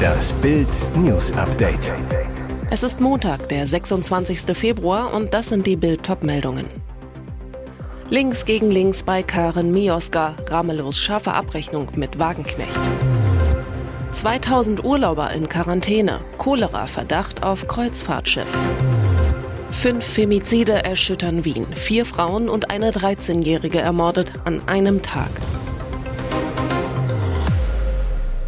Das Bild News Update. Es ist Montag, der 26. Februar und das sind die Bild meldungen Links gegen links bei Karen Mioska, ramelos scharfe Abrechnung mit Wagenknecht. 2000 Urlauber in Quarantäne, Cholera-Verdacht auf Kreuzfahrtschiff. Fünf Femizide erschüttern Wien, vier Frauen und eine 13-Jährige ermordet an einem Tag.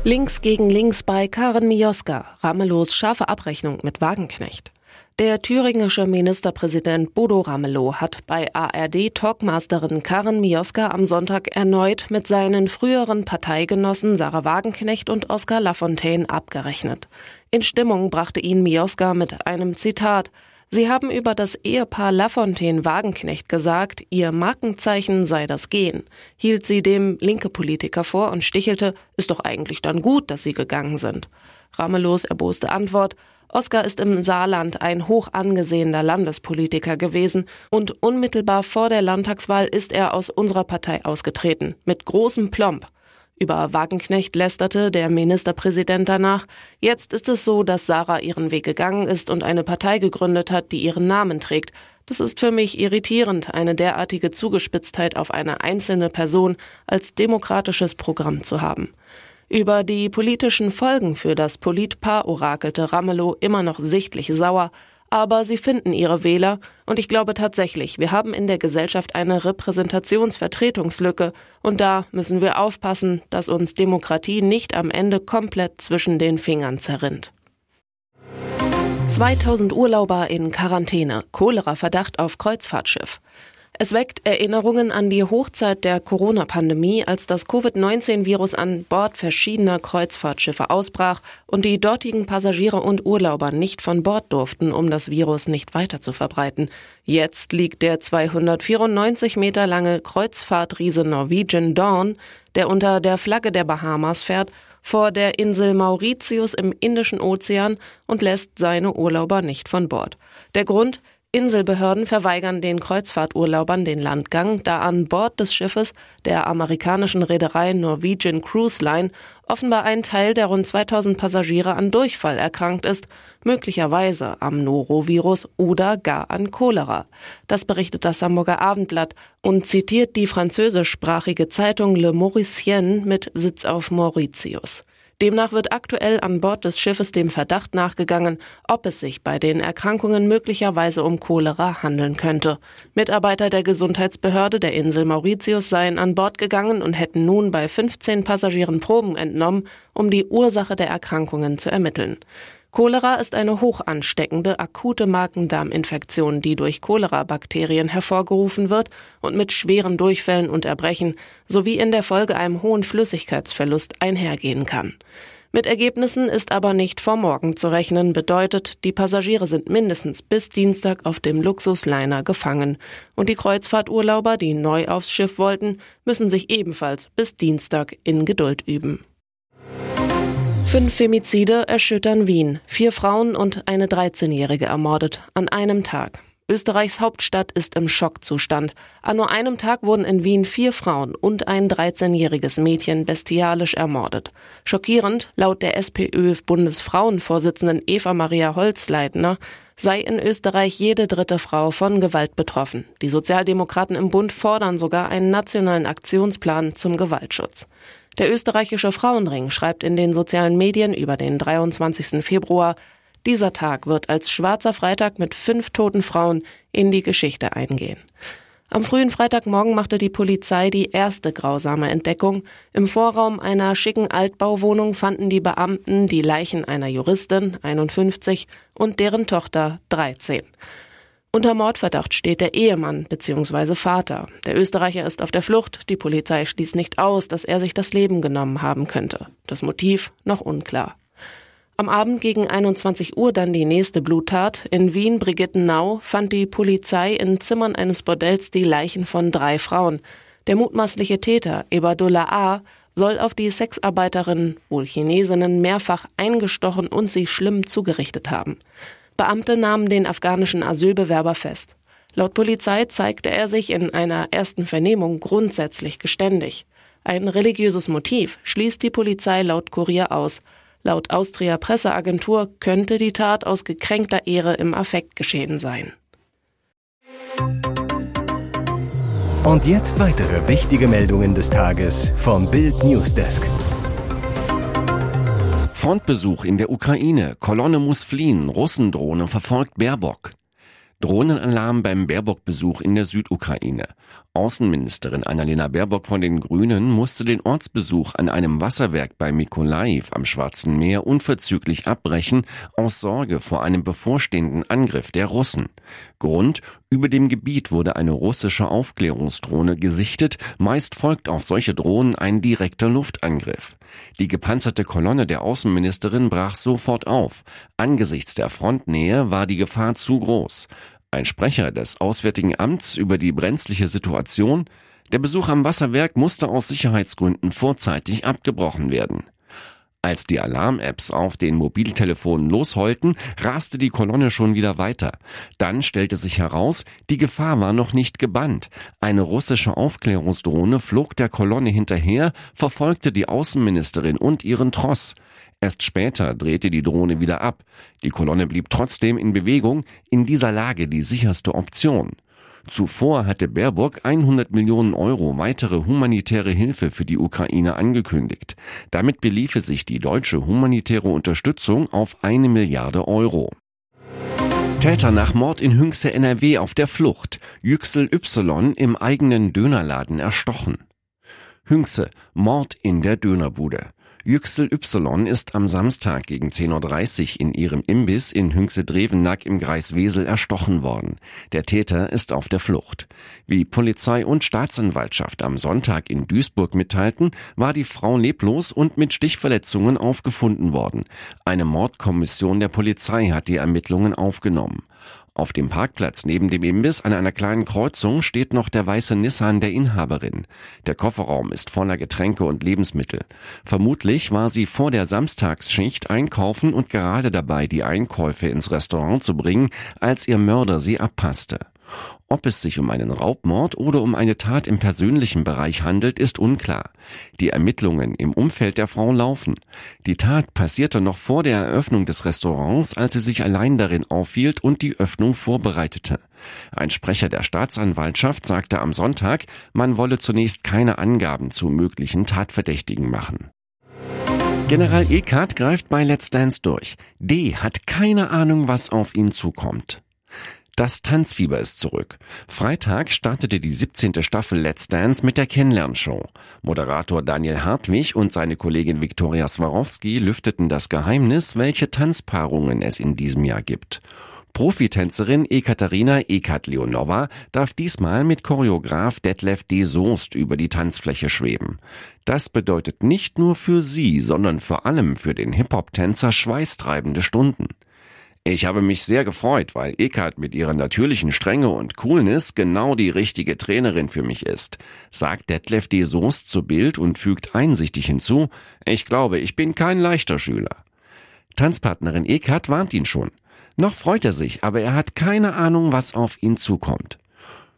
Links gegen links bei Karen Mioska, ramelos scharfe Abrechnung mit Wagenknecht. Der thüringische Ministerpräsident Bodo Ramelow hat bei ARD-Talkmasterin Karen Mioska am Sonntag erneut mit seinen früheren Parteigenossen Sarah Wagenknecht und Oskar Lafontaine abgerechnet. In Stimmung brachte ihn Mioska mit einem Zitat Sie haben über das Ehepaar Lafontaine-Wagenknecht gesagt, ihr Markenzeichen sei das Gehen, hielt sie dem linke Politiker vor und stichelte, ist doch eigentlich dann gut, dass sie gegangen sind. Ramelos erboste Antwort, Oskar ist im Saarland ein hoch angesehener Landespolitiker gewesen und unmittelbar vor der Landtagswahl ist er aus unserer Partei ausgetreten, mit großem Plomb. Über Wagenknecht lästerte der Ministerpräsident danach. Jetzt ist es so, dass Sarah ihren Weg gegangen ist und eine Partei gegründet hat, die ihren Namen trägt. Das ist für mich irritierend, eine derartige Zugespitztheit auf eine einzelne Person als demokratisches Programm zu haben. Über die politischen Folgen für das Politpaar orakelte Ramelow immer noch sichtlich sauer, aber sie finden ihre Wähler und ich glaube tatsächlich, wir haben in der Gesellschaft eine Repräsentationsvertretungslücke und da müssen wir aufpassen, dass uns Demokratie nicht am Ende komplett zwischen den Fingern zerrinnt. 2000 Urlauber in Quarantäne, Cholera-Verdacht auf Kreuzfahrtschiff. Es weckt Erinnerungen an die Hochzeit der Corona-Pandemie, als das Covid-19-Virus an Bord verschiedener Kreuzfahrtschiffe ausbrach und die dortigen Passagiere und Urlauber nicht von Bord durften, um das Virus nicht weiter zu verbreiten. Jetzt liegt der 294 Meter lange Kreuzfahrtriese Norwegian Dawn, der unter der Flagge der Bahamas fährt, vor der Insel Mauritius im Indischen Ozean und lässt seine Urlauber nicht von Bord. Der Grund, Inselbehörden verweigern den Kreuzfahrturlaubern den Landgang, da an Bord des Schiffes der amerikanischen Reederei Norwegian Cruise Line offenbar ein Teil der rund 2000 Passagiere an Durchfall erkrankt ist, möglicherweise am Norovirus oder gar an Cholera. Das berichtet das Hamburger Abendblatt und zitiert die französischsprachige Zeitung Le Mauricien mit Sitz auf Mauritius. Demnach wird aktuell an Bord des Schiffes dem Verdacht nachgegangen, ob es sich bei den Erkrankungen möglicherweise um Cholera handeln könnte. Mitarbeiter der Gesundheitsbehörde der Insel Mauritius seien an Bord gegangen und hätten nun bei 15 Passagieren Proben entnommen, um die Ursache der Erkrankungen zu ermitteln. Cholera ist eine hoch ansteckende, akute Magen-Darm-Infektion, die durch Cholera-Bakterien hervorgerufen wird und mit schweren Durchfällen und Erbrechen sowie in der Folge einem hohen Flüssigkeitsverlust einhergehen kann. Mit Ergebnissen ist aber nicht vor morgen zu rechnen, bedeutet, die Passagiere sind mindestens bis Dienstag auf dem Luxusliner gefangen. Und die Kreuzfahrturlauber, die neu aufs Schiff wollten, müssen sich ebenfalls bis Dienstag in Geduld üben. Fünf Femizide erschüttern Wien. Vier Frauen und eine 13-Jährige ermordet. An einem Tag. Österreichs Hauptstadt ist im Schockzustand. An nur einem Tag wurden in Wien vier Frauen und ein 13-jähriges Mädchen bestialisch ermordet. Schockierend, laut der SPÖ-Bundesfrauenvorsitzenden Eva Maria Holzleitner, sei in Österreich jede dritte Frau von Gewalt betroffen. Die Sozialdemokraten im Bund fordern sogar einen nationalen Aktionsplan zum Gewaltschutz. Der österreichische Frauenring schreibt in den sozialen Medien über den 23. Februar, dieser Tag wird als schwarzer Freitag mit fünf toten Frauen in die Geschichte eingehen. Am frühen Freitagmorgen machte die Polizei die erste grausame Entdeckung. Im Vorraum einer schicken Altbauwohnung fanden die Beamten die Leichen einer Juristin, 51, und deren Tochter, 13. Unter Mordverdacht steht der Ehemann bzw. Vater. Der Österreicher ist auf der Flucht. Die Polizei schließt nicht aus, dass er sich das Leben genommen haben könnte. Das Motiv noch unklar. Am Abend gegen 21 Uhr dann die nächste Bluttat. In Wien Brigittenau fand die Polizei in Zimmern eines Bordells die Leichen von drei Frauen. Der mutmaßliche Täter, Ebadullah A., soll auf die Sexarbeiterinnen, wohl Chinesinnen, mehrfach eingestochen und sie schlimm zugerichtet haben. Beamte nahmen den afghanischen Asylbewerber fest. Laut Polizei zeigte er sich in einer ersten Vernehmung grundsätzlich geständig. Ein religiöses Motiv schließt die Polizei laut Kurier aus. Laut Austria Presseagentur könnte die Tat aus gekränkter Ehre im Affekt geschehen sein. Und jetzt weitere wichtige Meldungen des Tages vom Bild Newsdesk. Frontbesuch in der Ukraine. Kolonne muss fliehen. Russendrohne verfolgt Baerbock. Drohnenalarm beim Baerbock-Besuch in der Südukraine. Außenministerin Annalena Baerbock von den Grünen musste den Ortsbesuch an einem Wasserwerk bei Mykolaiv am Schwarzen Meer unverzüglich abbrechen, aus Sorge vor einem bevorstehenden Angriff der Russen. Grund, über dem Gebiet wurde eine russische Aufklärungsdrohne gesichtet, meist folgt auf solche Drohnen ein direkter Luftangriff. Die gepanzerte Kolonne der Außenministerin brach sofort auf. Angesichts der Frontnähe war die Gefahr zu groß. Ein Sprecher des Auswärtigen Amts über die brenzliche Situation, der Besuch am Wasserwerk musste aus Sicherheitsgründen vorzeitig abgebrochen werden. Als die Alarm-Apps auf den Mobiltelefonen losheulten, raste die Kolonne schon wieder weiter. Dann stellte sich heraus, die Gefahr war noch nicht gebannt. Eine russische Aufklärungsdrohne flog der Kolonne hinterher, verfolgte die Außenministerin und ihren Tross. Erst später drehte die Drohne wieder ab. Die Kolonne blieb trotzdem in Bewegung, in dieser Lage die sicherste Option. Zuvor hatte Baerbock 100 Millionen Euro weitere humanitäre Hilfe für die Ukraine angekündigt. Damit beliefe sich die deutsche humanitäre Unterstützung auf eine Milliarde Euro. Täter nach Mord in Hünxe NRW auf der Flucht. Yüksel Y im eigenen Dönerladen erstochen. Hünxe, Mord in der Dönerbude. Yüksel Y ist am Samstag gegen 10.30 Uhr in ihrem Imbiss in Hünxe-Drevenack im Kreis Wesel erstochen worden. Der Täter ist auf der Flucht. Wie Polizei und Staatsanwaltschaft am Sonntag in Duisburg mitteilten, war die Frau leblos und mit Stichverletzungen aufgefunden worden. Eine Mordkommission der Polizei hat die Ermittlungen aufgenommen. Auf dem Parkplatz neben dem Imbiss an einer kleinen Kreuzung steht noch der weiße Nissan der Inhaberin. Der Kofferraum ist voller Getränke und Lebensmittel. Vermutlich war sie vor der Samstagsschicht einkaufen und gerade dabei, die Einkäufe ins Restaurant zu bringen, als ihr Mörder sie abpasste. Ob es sich um einen Raubmord oder um eine Tat im persönlichen Bereich handelt, ist unklar. Die Ermittlungen im Umfeld der Frau laufen. Die Tat passierte noch vor der Eröffnung des Restaurants, als sie sich allein darin aufhielt und die Öffnung vorbereitete. Ein Sprecher der Staatsanwaltschaft sagte am Sonntag, man wolle zunächst keine Angaben zu möglichen Tatverdächtigen machen. General Eckhardt greift bei Let's Dance durch. D hat keine Ahnung, was auf ihn zukommt. Das Tanzfieber ist zurück. Freitag startete die 17. Staffel Let's Dance mit der Kennenlernshow. Moderator Daniel Hartwig und seine Kollegin Viktoria Swarovski lüfteten das Geheimnis, welche Tanzpaarungen es in diesem Jahr gibt. Profitänzerin Ekaterina Ekat-Leonova darf diesmal mit Choreograf Detlef D. Soest über die Tanzfläche schweben. Das bedeutet nicht nur für sie, sondern vor allem für den Hip-Hop-Tänzer schweißtreibende Stunden. Ich habe mich sehr gefreut, weil Eckart mit ihrer natürlichen Strenge und Coolness genau die richtige Trainerin für mich ist, sagt Detlef D. Soest zu Bild und fügt einsichtig hinzu, ich glaube, ich bin kein leichter Schüler. Tanzpartnerin Eckart warnt ihn schon. Noch freut er sich, aber er hat keine Ahnung, was auf ihn zukommt.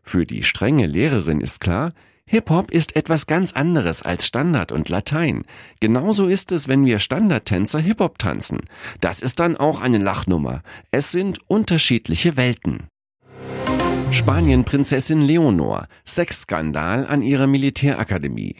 Für die strenge Lehrerin ist klar, Hip-Hop ist etwas ganz anderes als Standard und Latein. Genauso ist es, wenn wir Standardtänzer Hip-Hop tanzen. Das ist dann auch eine Lachnummer. Es sind unterschiedliche Welten. Spanien Prinzessin Leonor. Sexskandal an ihrer Militärakademie.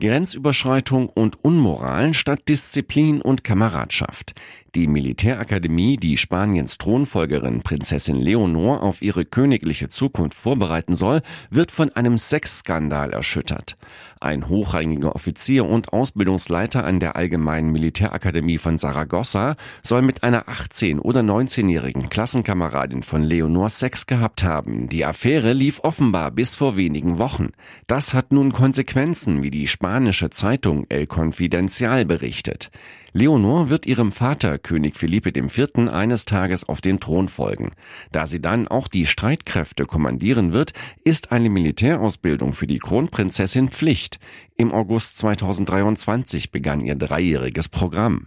Grenzüberschreitung und Unmoral statt Disziplin und Kameradschaft. Die Militärakademie, die Spaniens Thronfolgerin Prinzessin Leonor auf ihre königliche Zukunft vorbereiten soll, wird von einem Sexskandal erschüttert. Ein hochrangiger Offizier und Ausbildungsleiter an der Allgemeinen Militärakademie von Saragossa soll mit einer 18- oder 19-jährigen Klassenkameradin von Leonor Sex gehabt haben. Die Affäre lief offenbar bis vor wenigen Wochen. Das hat nun Konsequenzen, wie die spanische Zeitung El Confidencial berichtet. Leonor wird ihrem Vater König Philippe IV. eines Tages auf den Thron folgen. Da sie dann auch die Streitkräfte kommandieren wird, ist eine Militärausbildung für die Kronprinzessin Pflicht. Im August 2023 begann ihr dreijähriges Programm.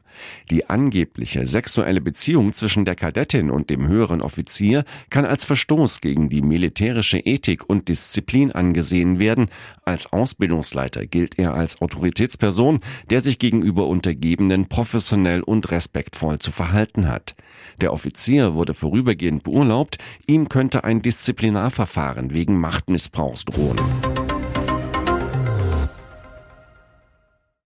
Die angebliche sexuelle Beziehung zwischen der Kadettin und dem höheren Offizier kann als Verstoß gegen die militärische Ethik und Disziplin angesehen werden. Als Ausbildungsleiter gilt er als Autoritätsperson, der sich gegenüber Untergebenen professionell und respektvoll zu verhalten hat. Der Offizier wurde vorübergehend beurlaubt, ihm könnte ein Disziplinarverfahren wegen Machtmissbrauchs drohen.